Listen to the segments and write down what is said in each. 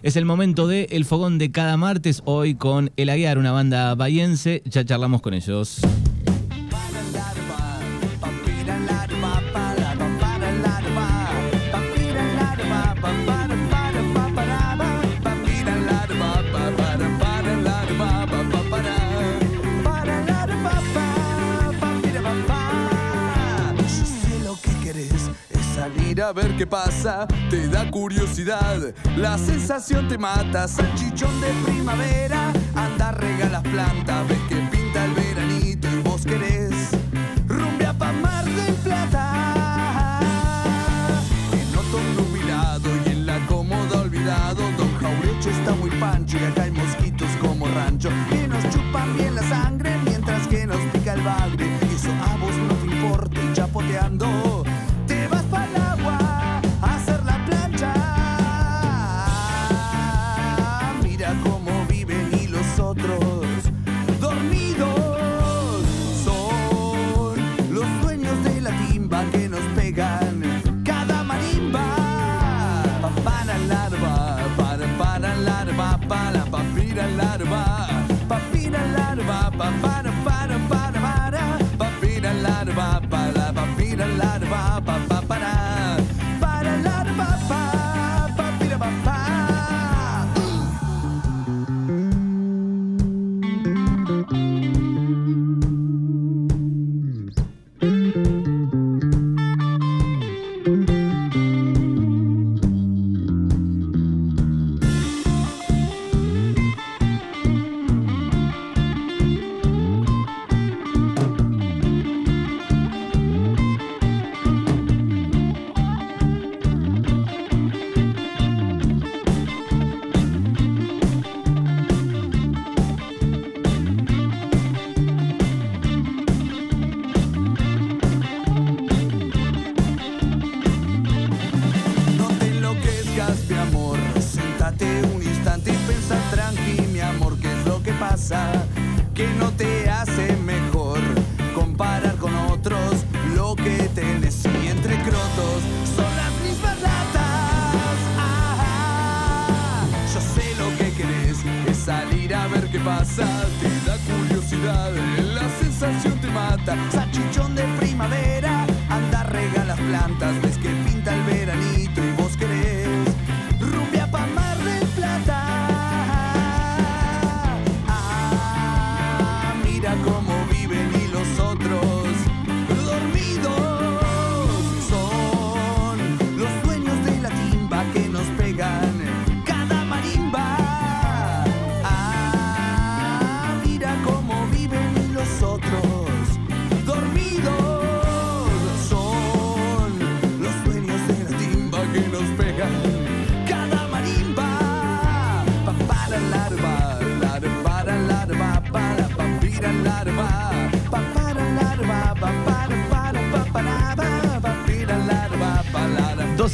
Es el momento de El Fogón de cada martes, hoy con El Aguiar, una banda bayense. Ya charlamos con ellos. A ver qué pasa, te da curiosidad, la sensación te mata, salchichón de primavera, anda regalas plantas,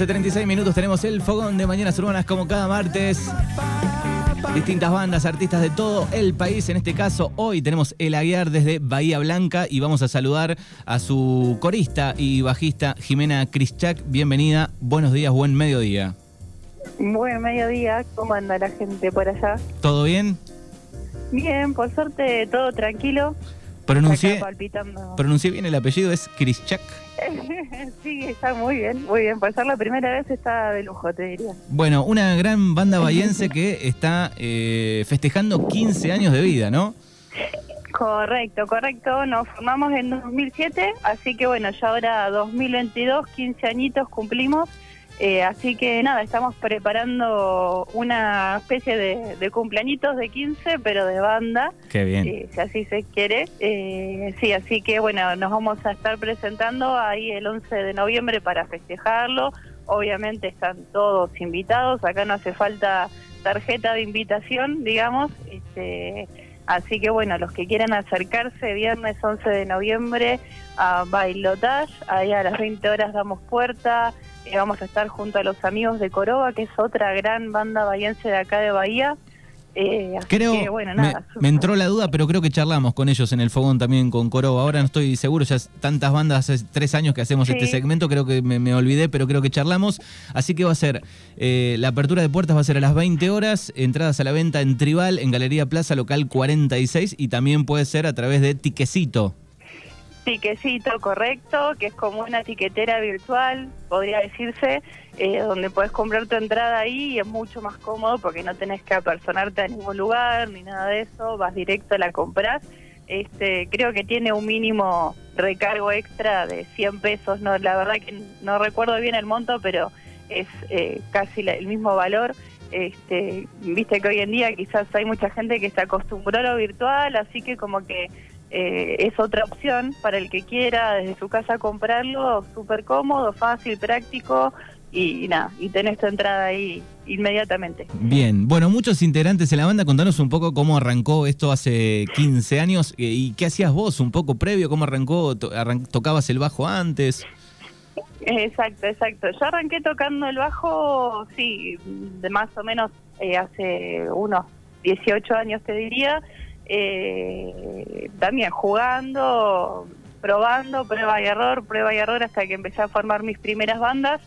36 minutos tenemos el fogón de Mañanas Urbanas como cada martes. Distintas bandas, artistas de todo el país. En este caso, hoy tenemos El Aguiar desde Bahía Blanca y vamos a saludar a su corista y bajista Jimena Krischak. Bienvenida, buenos días, buen mediodía. Buen mediodía, ¿cómo anda la gente por allá? ¿Todo bien? Bien, por suerte, todo tranquilo. Pronuncié, pronuncié bien el apellido, es Krischak. sí, está muy bien, muy bien. Por ser la primera vez está de lujo, te diría. Bueno, una gran banda bahiense que está eh, festejando 15 años de vida, ¿no? Correcto, correcto. Nos formamos en 2007, así que bueno, ya ahora 2022, 15 añitos cumplimos. Eh, así que nada, estamos preparando una especie de, de cumpleañitos de 15, pero de banda. Qué bien. eh, si así se quiere. Eh, sí, así que bueno, nos vamos a estar presentando ahí el 11 de noviembre para festejarlo. Obviamente están todos invitados, acá no hace falta tarjeta de invitación, digamos. Este, así que bueno, los que quieran acercarse, viernes 11 de noviembre a Bailotage, ahí a las 20 horas damos puerta. Eh, vamos a estar junto a los amigos de Coroba, que es otra gran banda bahiense de acá de Bahía. Eh, Creo, que, bueno, me, nada. me entró la duda, pero creo que charlamos con ellos en el fogón también con Coro. Ahora no estoy seguro, ya es tantas bandas, hace tres años que hacemos Sí. este segmento, creo que me, me olvidé, pero creo que charlamos. Así que va a ser, eh, la apertura de puertas va a ser a las 20 horas, entradas a la venta en Tribal, en Galería Plaza Local 46 y también puede ser a través de Tiquecito. Tiquecito, correcto, que es como una tiquetera virtual, podría decirse, eh, donde puedes comprar tu entrada ahí y es mucho más cómodo porque no tenés que apersonarte a ningún lugar ni nada de eso, vas directo, la compras. Este, creo que tiene un mínimo recargo extra de 100 pesos, no, la verdad que no recuerdo bien el monto, pero es eh, casi el mismo valor. Este, viste que hoy en día quizás hay mucha gente que se acostumbró a lo virtual, así que como que eh, es otra opción para el que quiera desde su casa comprarlo, súper cómodo, fácil, práctico y, y nada, y tenés tu entrada ahí inmediatamente. Bien, bueno, muchos integrantes en la banda, contanos un poco cómo arrancó esto hace 15 años eh, y qué hacías vos un poco previo, cómo arrancó, To- arran- tocabas el bajo antes. Exacto, exacto. Yo arranqué tocando el bajo, sí, de más o menos eh, hace unos 18 años te diría, eh, también jugando, probando, prueba y error, prueba y error hasta que empecé a formar mis primeras bandas.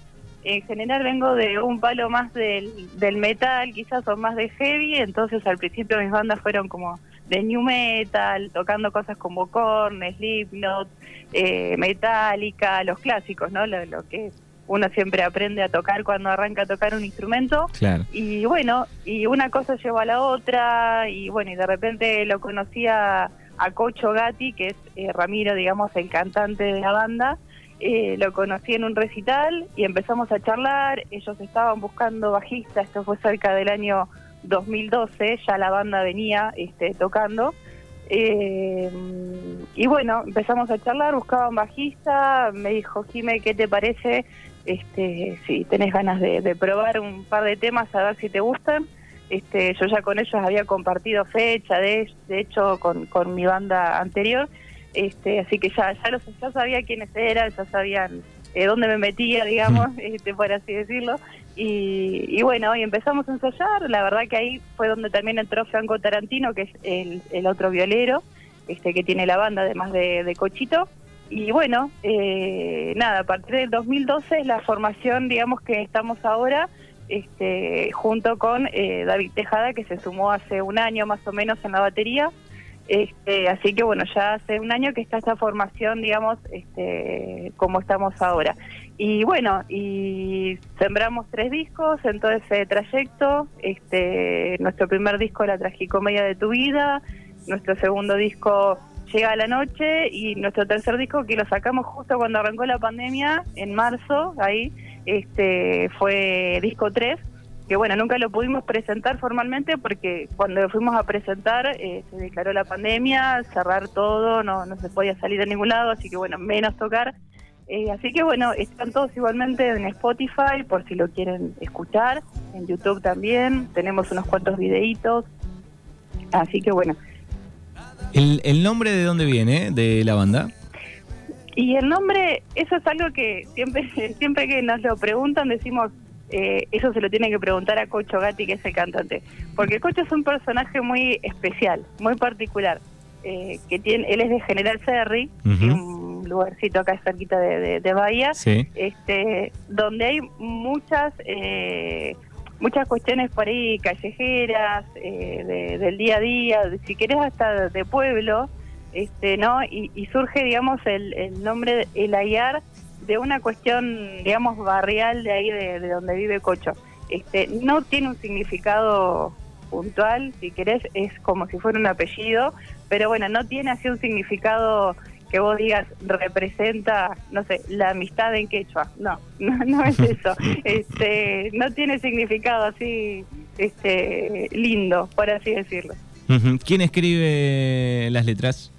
En general vengo de un palo más del, del metal, quizás o más de heavy, entonces al principio mis bandas fueron como de new metal, tocando cosas como Korn, Slipknot, eh, Metallica, los clásicos, ¿no? Lo, lo que uno siempre aprende a tocar cuando arranca a tocar un instrumento. Claro. Y bueno, y una cosa llevó a la otra, y bueno, y de repente lo conocí a, a Cocho Gatti, que es eh, Ramiro, digamos, el cantante de la banda. Eh, lo conocí en un recital y empezamos a charlar. Ellos estaban buscando bajista, esto fue cerca del año 2012, ya la banda venía este, tocando. Eh, y bueno, empezamos a charlar, buscaban bajista, me dijo, Jime, ¿qué te parece? Este, si tenés ganas de, de probar un par de temas a ver si te gustan. Este, yo ya con ellos había compartido fecha, de, de hecho, con, con mi banda anterior. Este, así que ya, ya, los, ya sabía quiénes eran, ya sabían eh, dónde me metía, digamos, este, por así decirlo. Y, y bueno, y empezamos a ensayar. La verdad que ahí fue donde también entró Franco Tarantino, que es el, el otro violero este, que tiene la banda, además de, de Cochito. Y bueno, eh, nada, a partir del 2012 es la formación, digamos, que estamos ahora, este, junto con eh, David Tejada, que se sumó hace un año más o menos en la batería. Este, así que bueno, ya hace un año que está esta formación, digamos, este, como estamos ahora. Y bueno, y sembramos tres discos en todo ese trayecto. Este, nuestro primer disco, La Tragicomedia de tu vida. Nuestro segundo disco, Llega la Noche. Y nuestro tercer disco, que lo sacamos justo cuando arrancó la pandemia, en marzo, ahí, este, fue disco 3 que bueno, nunca lo pudimos presentar formalmente porque cuando fuimos a presentar eh, se declaró la pandemia, cerrar todo, no, no se podía salir de ningún lado, así que bueno, menos tocar. Eh, así que bueno, están todos igualmente en Spotify por si lo quieren escuchar, en YouTube también, tenemos unos cuantos videitos, así que bueno. ¿El, el nombre de dónde viene de la banda? Y el nombre, eso es algo que siempre, siempre que nos lo preguntan decimos, eh, eso se lo tienen que preguntar a Cocho Gatti, que es el cantante. Porque Cocho es un personaje muy especial, muy particular. Eh, que tiene, él es de General Ferry, es un lugarcito acá cerquita de, de- de Bahía, Sí. este, donde hay muchas eh, muchas cuestiones por ahí callejeras, eh, de- del día a día, si querés hasta de pueblo, este, ¿no? Y, surge, digamos, el, el nombre, El Ayar, de una cuestión, digamos, barrial de ahí, de, de donde vive Cocho. Este, no tiene un significado puntual, si querés, es como si fuera un apellido, pero bueno, no tiene así un significado que vos digas representa, no sé, la amistad en quechua. No, no, no es eso. Este, no tiene significado así este lindo, por así decirlo. ¿Quién escribe las letras?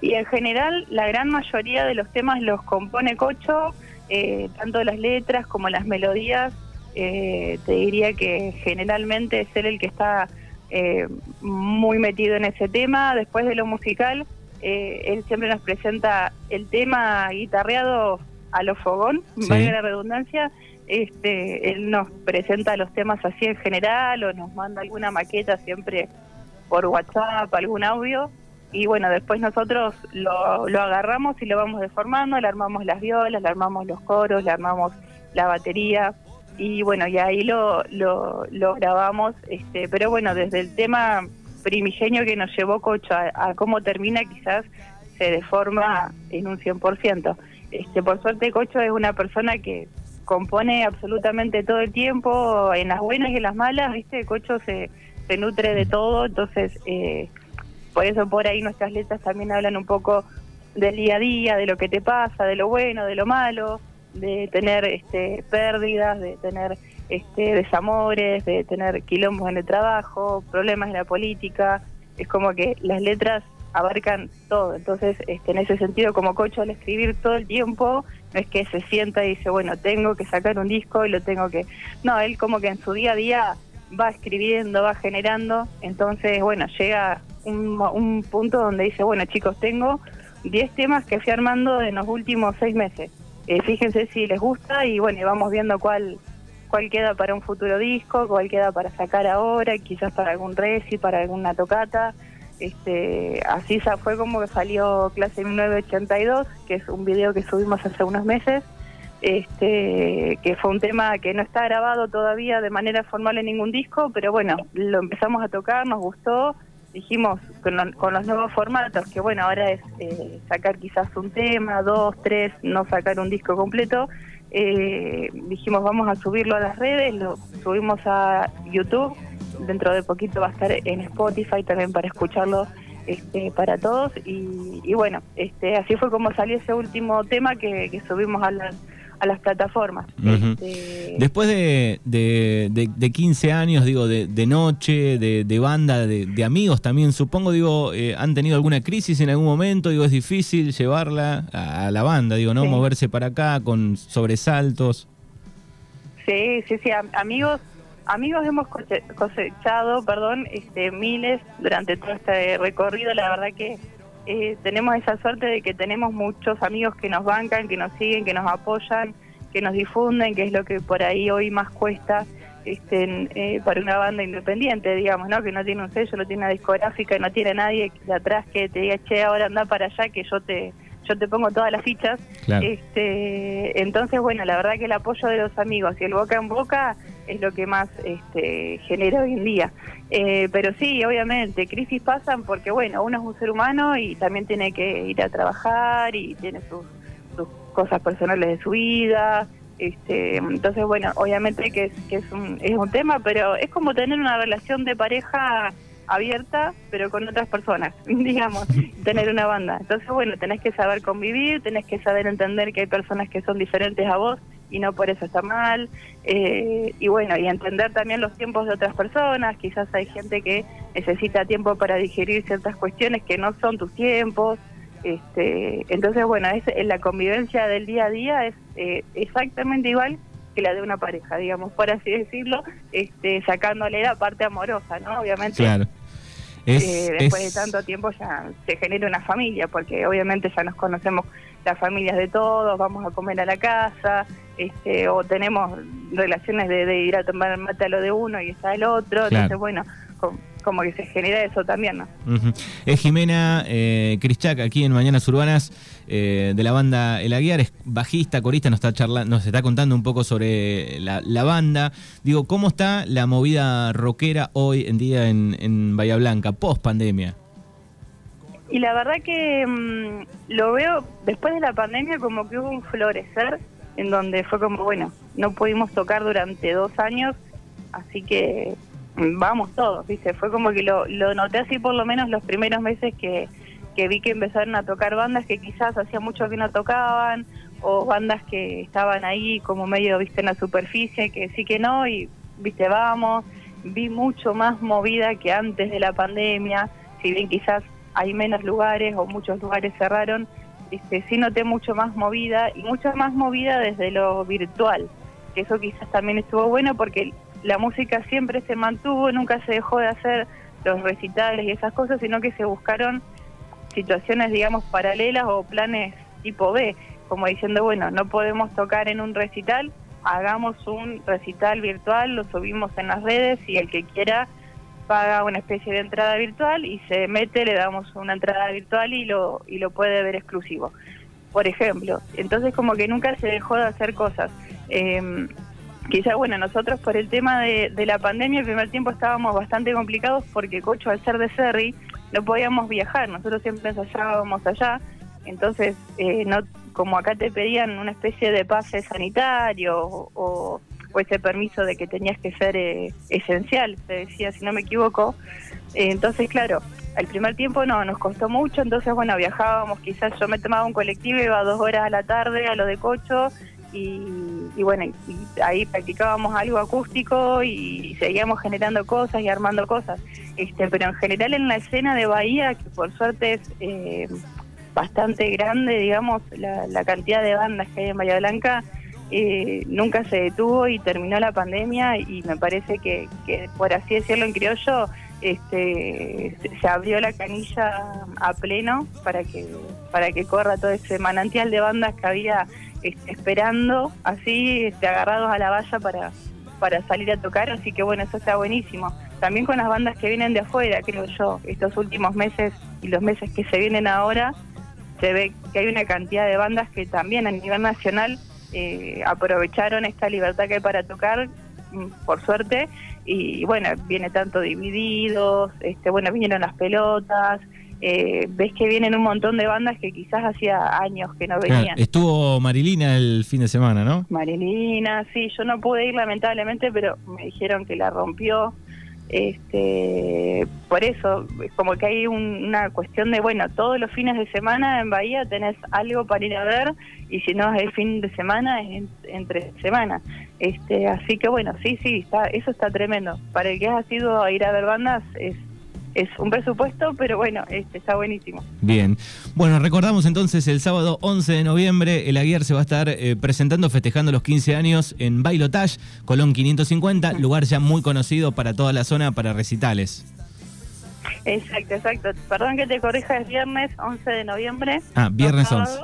Y en general, la gran mayoría de los temas los compone Cocho, eh, tanto las letras como las melodías. eh, te diría que generalmente es él el que está eh, muy metido en ese tema. Después de lo musical, eh, él siempre nos presenta el tema guitarreado a lo fogón, Sí. valga la redundancia, este, él nos presenta los temas así en general o nos manda alguna maqueta siempre por WhatsApp, algún audio. Y bueno, después nosotros lo, lo agarramos y lo vamos deformando, le armamos las violas, le armamos los coros, le armamos la batería y bueno, y ahí lo, lo, lo grabamos, este, pero bueno, desde el tema primigenio que nos llevó Cocho a, cómo termina quizás se deforma en un 100%. Este, por suerte Cocho es una persona que compone absolutamente todo el tiempo, en las buenas y en las malas, ¿viste? Cocho se, se nutre de todo, entonces eh, por eso por ahí nuestras letras también hablan un poco del día a día, de lo que te pasa, de lo bueno, de lo malo, de tener este, pérdidas, de tener este, desamores, de tener quilombos en el trabajo, problemas en la política. Es como que las letras abarcan todo. Entonces, este, en ese sentido, como cocho al escribir todo el tiempo, no es que se sienta y dice, bueno, tengo que sacar un disco y lo tengo que... No, él como que en su día a día va escribiendo, va generando. Entonces, bueno, llega un, un punto donde dice, bueno, chicos, tengo 10 temas que fui armando en los últimos 6 meses eh, fíjense si les gusta y bueno, vamos viendo cuál cuál queda para un futuro disco, cuál queda para sacar ahora, quizás para algún reci, para alguna tocata. Este, así fue como que salió Clase 1982, que es un video que subimos hace unos meses, este, que fue un tema que no está grabado todavía de manera formal en ningún disco, pero bueno, lo empezamos a tocar, nos gustó. Dijimos con, los nuevos formatos, que bueno, ahora es eh, sacar quizás un tema, dos, tres, no sacar un disco completo, eh, dijimos vamos a subirlo a las redes, lo subimos a YouTube, dentro de poquito va a estar en Spotify también para escucharlo este, para todos. Y, bueno, este, así fue como salió ese último tema que, que subimos a las a las plataformas. Este, Después de, de, 15 años, digo, de, noche, de, banda, de, amigos también, supongo, digo, eh, ¿han tenido alguna crisis en algún momento? Digo, es difícil llevarla a, la banda, digo, ¿no? Moverse para acá con sobresaltos. Sí, sí, sí, amigos amigos hemos cosechado, perdón, este, miles durante todo este recorrido, la verdad que eh, tenemos esa suerte de que tenemos muchos amigos que nos bancan, que nos siguen, que nos apoyan, que nos difunden, que es lo que por ahí hoy más cuesta este, eh, para una banda independiente, digamos, ¿no? Que no tiene un sello, no tiene una discográfica, no tiene nadie de atrás que te diga, che, ahora anda para allá que yo te yo te pongo todas las fichas. Este, entonces, bueno, la verdad que el apoyo de los amigos y el boca en boca es lo que más este, genera hoy en día. Eh, pero sí, obviamente, crisis pasan porque, bueno, uno es un ser humano y también tiene que ir a trabajar y tiene sus, cosas personales de su vida. Este, entonces, bueno, obviamente que, es, que es, un, es un tema, pero es como tener una relación de pareja abierta, pero con otras personas, digamos, tener una banda. Entonces, bueno, tenés que saber convivir, tenés que saber entender que hay personas que son diferentes a vos y no por eso está mal. Eh, y bueno, y entender también los tiempos de otras personas. Quizás hay gente que necesita tiempo para digerir ciertas cuestiones que no son tus tiempos. Este, entonces, bueno, es, la convivencia del día a día es eh, exactamente igual que la de una pareja, digamos, por así decirlo, este, sacándole la parte amorosa, ¿no? Obviamente. Claro. Eh, después de tanto tiempo ya se genera una familia, porque obviamente ya nos conocemos las familias de todos, vamos a comer a la casa, este, o tenemos relaciones de, ir a tomar mate a lo de uno y está el otro, entonces bueno, como que se genera eso también, ¿no? Es Jimena eh, aquí en Mañanas Urbanas eh, de la banda El Aguiar, es bajista, corista, nos está charlando, nos está contando un poco sobre la, banda. Digo, ¿cómo está la movida rockera hoy en día en, Bahía Blanca, post pandemia? Y la verdad que mm, lo veo después de la pandemia como que hubo un florecer en donde fue como, bueno, no pudimos tocar durante dos años, así que vamos todos, ¿viste? Fue como que lo, lo noté así por lo menos los primeros meses que, que vi que empezaron a tocar bandas que quizás hacía mucho que no tocaban, o bandas que estaban ahí como medio, viste, en la superficie, que sí que no, y, viste, vamos. Vi mucho más movida que antes de la pandemia, si bien quizás hay menos lugares o muchos lugares cerraron, viste, sí noté mucho más movida y mucho más movida desde lo virtual, que eso quizás también estuvo bueno porque la música siempre se mantuvo, nunca se dejó de hacer los recitales y esas cosas, sino que se buscaron situaciones, digamos, paralelas o planes tipo B, como diciendo, bueno, no podemos tocar en un recital, hagamos un recital virtual, lo subimos en las redes y el que quiera paga una especie de entrada virtual y se mete, le damos una entrada virtual y lo, y lo puede ver exclusivo. Por ejemplo, entonces como que nunca se dejó de hacer cosas. Eh, quizá, bueno, nosotros por el tema de, la pandemia, el primer tiempo estábamos bastante complicados porque Cocho, al ser de Serri, no podíamos viajar, nosotros siempre ensayábamos allá, entonces, eh, no como acá te pedían una especie de pase sanitario o, o ese permiso de que tenías que ser eh, esencial, se decía, si no me equivoco. Eh, entonces, claro, el primer tiempo no, nos costó mucho, entonces, bueno, viajábamos, quizás yo me tomaba un colectivo, iba dos horas a la tarde a lo de Cocho, y, y, bueno, y ahí practicábamos algo acústico y seguíamos generando cosas y armando cosas. Este, pero en general en la escena de Bahía, que por suerte es eh, bastante grande, digamos, la, la, cantidad de bandas que hay en Bahía Blanca, eh, nunca se detuvo y terminó la pandemia y me parece que, que por así decirlo en criollo, este, se abrió la canilla a pleno para que para que corra todo ese manantial de bandas que había este, esperando así este, agarrados a la valla para para salir a tocar así que bueno eso está buenísimo. También con las bandas que vienen de afuera creo yo estos últimos meses y los meses que se vienen ahora se ve que hay una cantidad de bandas que también a nivel nacional eh, aprovecharon esta libertad que hay para tocar por suerte y bueno viene tanto divididos este bueno vinieron las pelotas eh, ves que vienen un montón de bandas que quizás hacía años que no venían. Claro, estuvo Marilina el fin de semana, ¿no? Marilina, sí, yo no pude ir lamentablemente, pero me dijeron que la rompió. Este, por eso, es como que hay un, una cuestión de, bueno, todos los fines de semana en Bahía tenés algo para ir a ver y si no es el fin de semana es en, entre semana. Este, así que bueno, sí, sí, está, eso está tremendo. Para el que ha sido a ir a ver bandas es es un presupuesto, pero bueno, este, está buenísimo. Bien. Bueno, recordamos entonces el sábado 11 de noviembre, el Aguiar se va a estar eh, presentando, festejando los 15 años en Bailotage, Colón 550, lugar ya muy conocido para toda la zona para recitales. Exacto, exacto. Perdón que te corrija, es viernes 11 de noviembre. Ah, viernes 11.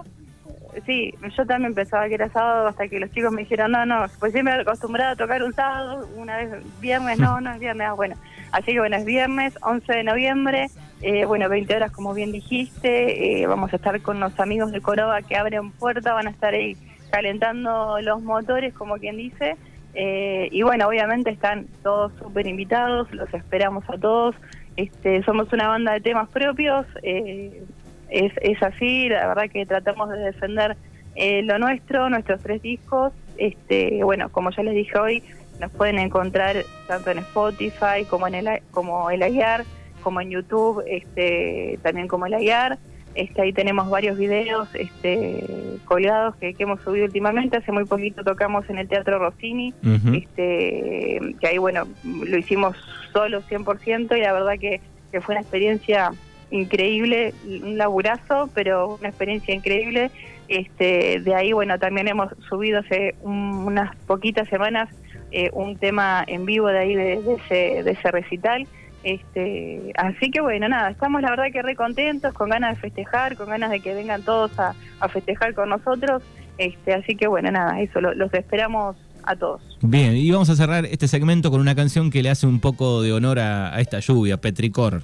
Sí, yo también pensaba que era sábado hasta que los chicos me dijeron, no, no, pues siempre acostumbrada a tocar un sábado, una vez viernes, no, no es viernes, ah, bueno. Así que bueno, es viernes 11 de noviembre, eh, bueno, 20 horas como bien dijiste, eh, vamos a estar con los amigos de Coroba que abren puerta, van a estar ahí calentando los motores, como quien dice, eh, y bueno, obviamente están todos súper invitados, los esperamos a todos, este, somos una banda de temas propios, eh, es, es así, la verdad que tratamos de defender eh, lo nuestro, nuestros tres discos, este, bueno, como ya les dije hoy, nos pueden encontrar tanto en Spotify como en el como el AIAR, como en YouTube, este, también como el AIAR. Este, ahí tenemos varios videos este, colgados que, que, hemos subido últimamente. Hace muy poquito tocamos en el Teatro Rossini, uh -huh. este, que ahí, bueno, lo hicimos solo 100% y la verdad que, que fue una experiencia increíble, un laburazo, pero una experiencia increíble. Este, de ahí, bueno, también hemos subido hace un, unas poquitas semanas eh, un tema en vivo de ahí de, ese, de ese recital. Este, así que bueno, nada, estamos la verdad que re contentos, con ganas de festejar, con ganas de que vengan todos a, festejar con nosotros. Este, así que bueno, nada, eso, lo, los esperamos a todos. Bien, y vamos a cerrar este segmento con una canción que le hace un poco de honor a esta lluvia, Petricor.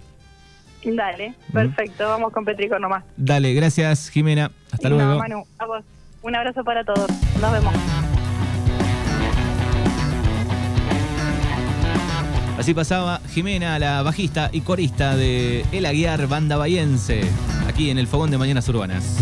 Dale, perfecto, ¿Mm? vamos con Petricor nomás. Dale, gracias Jimena, hasta luego. No, Manu, a vos. Un abrazo para todos, nos vemos. Así pasaba Jimena, la bajista y corista de El Aguiar Banda Bayense, aquí en el Fogón de Mañanas Urbanas.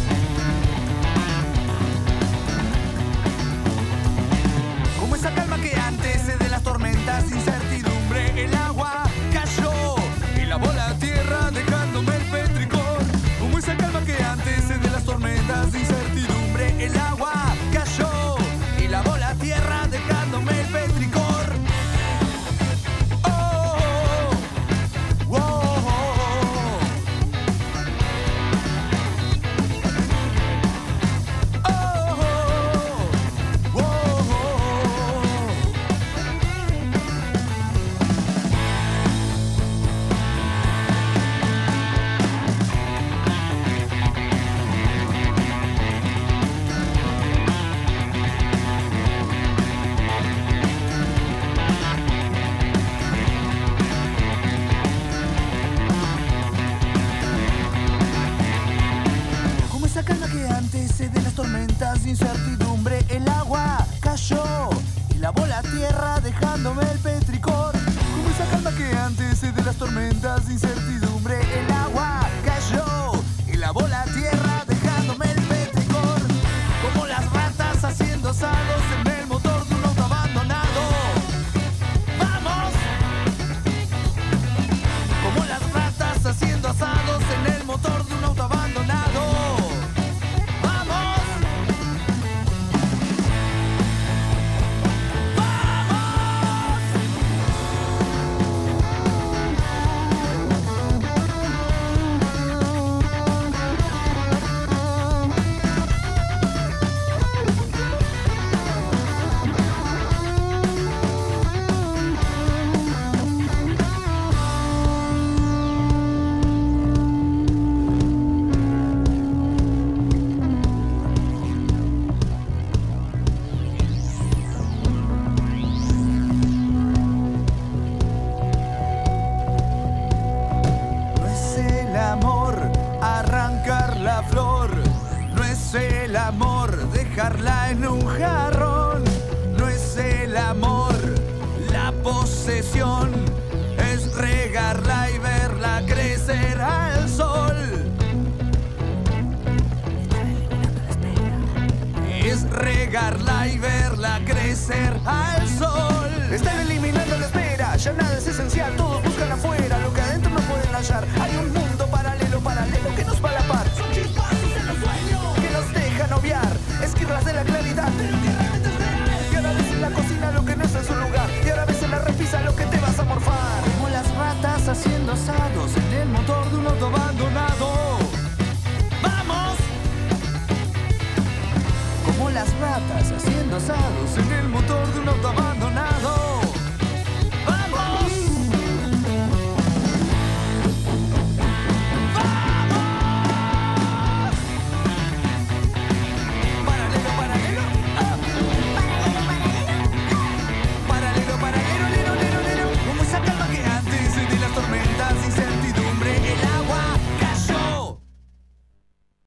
No es el amor la posesión, es regarla y verla crecer al sol. Es regarla y verla crecer al sol. Están eliminando la espera, ya nada es esencial, todos buscan afuera lo que adentro no pueden hallar. Hay un mundo paralelo, paralelo que nos va esquirlas de la claridad. Es. Y ahora ves en la cocina lo que no está en su lugar, y ahora ves en la repisa lo que te vas a morfar. Como las ratas haciendo asados en el motor de un auto abandonado. ¡Vamos! Como las ratas haciendo asados en el motor de un auto abandonado.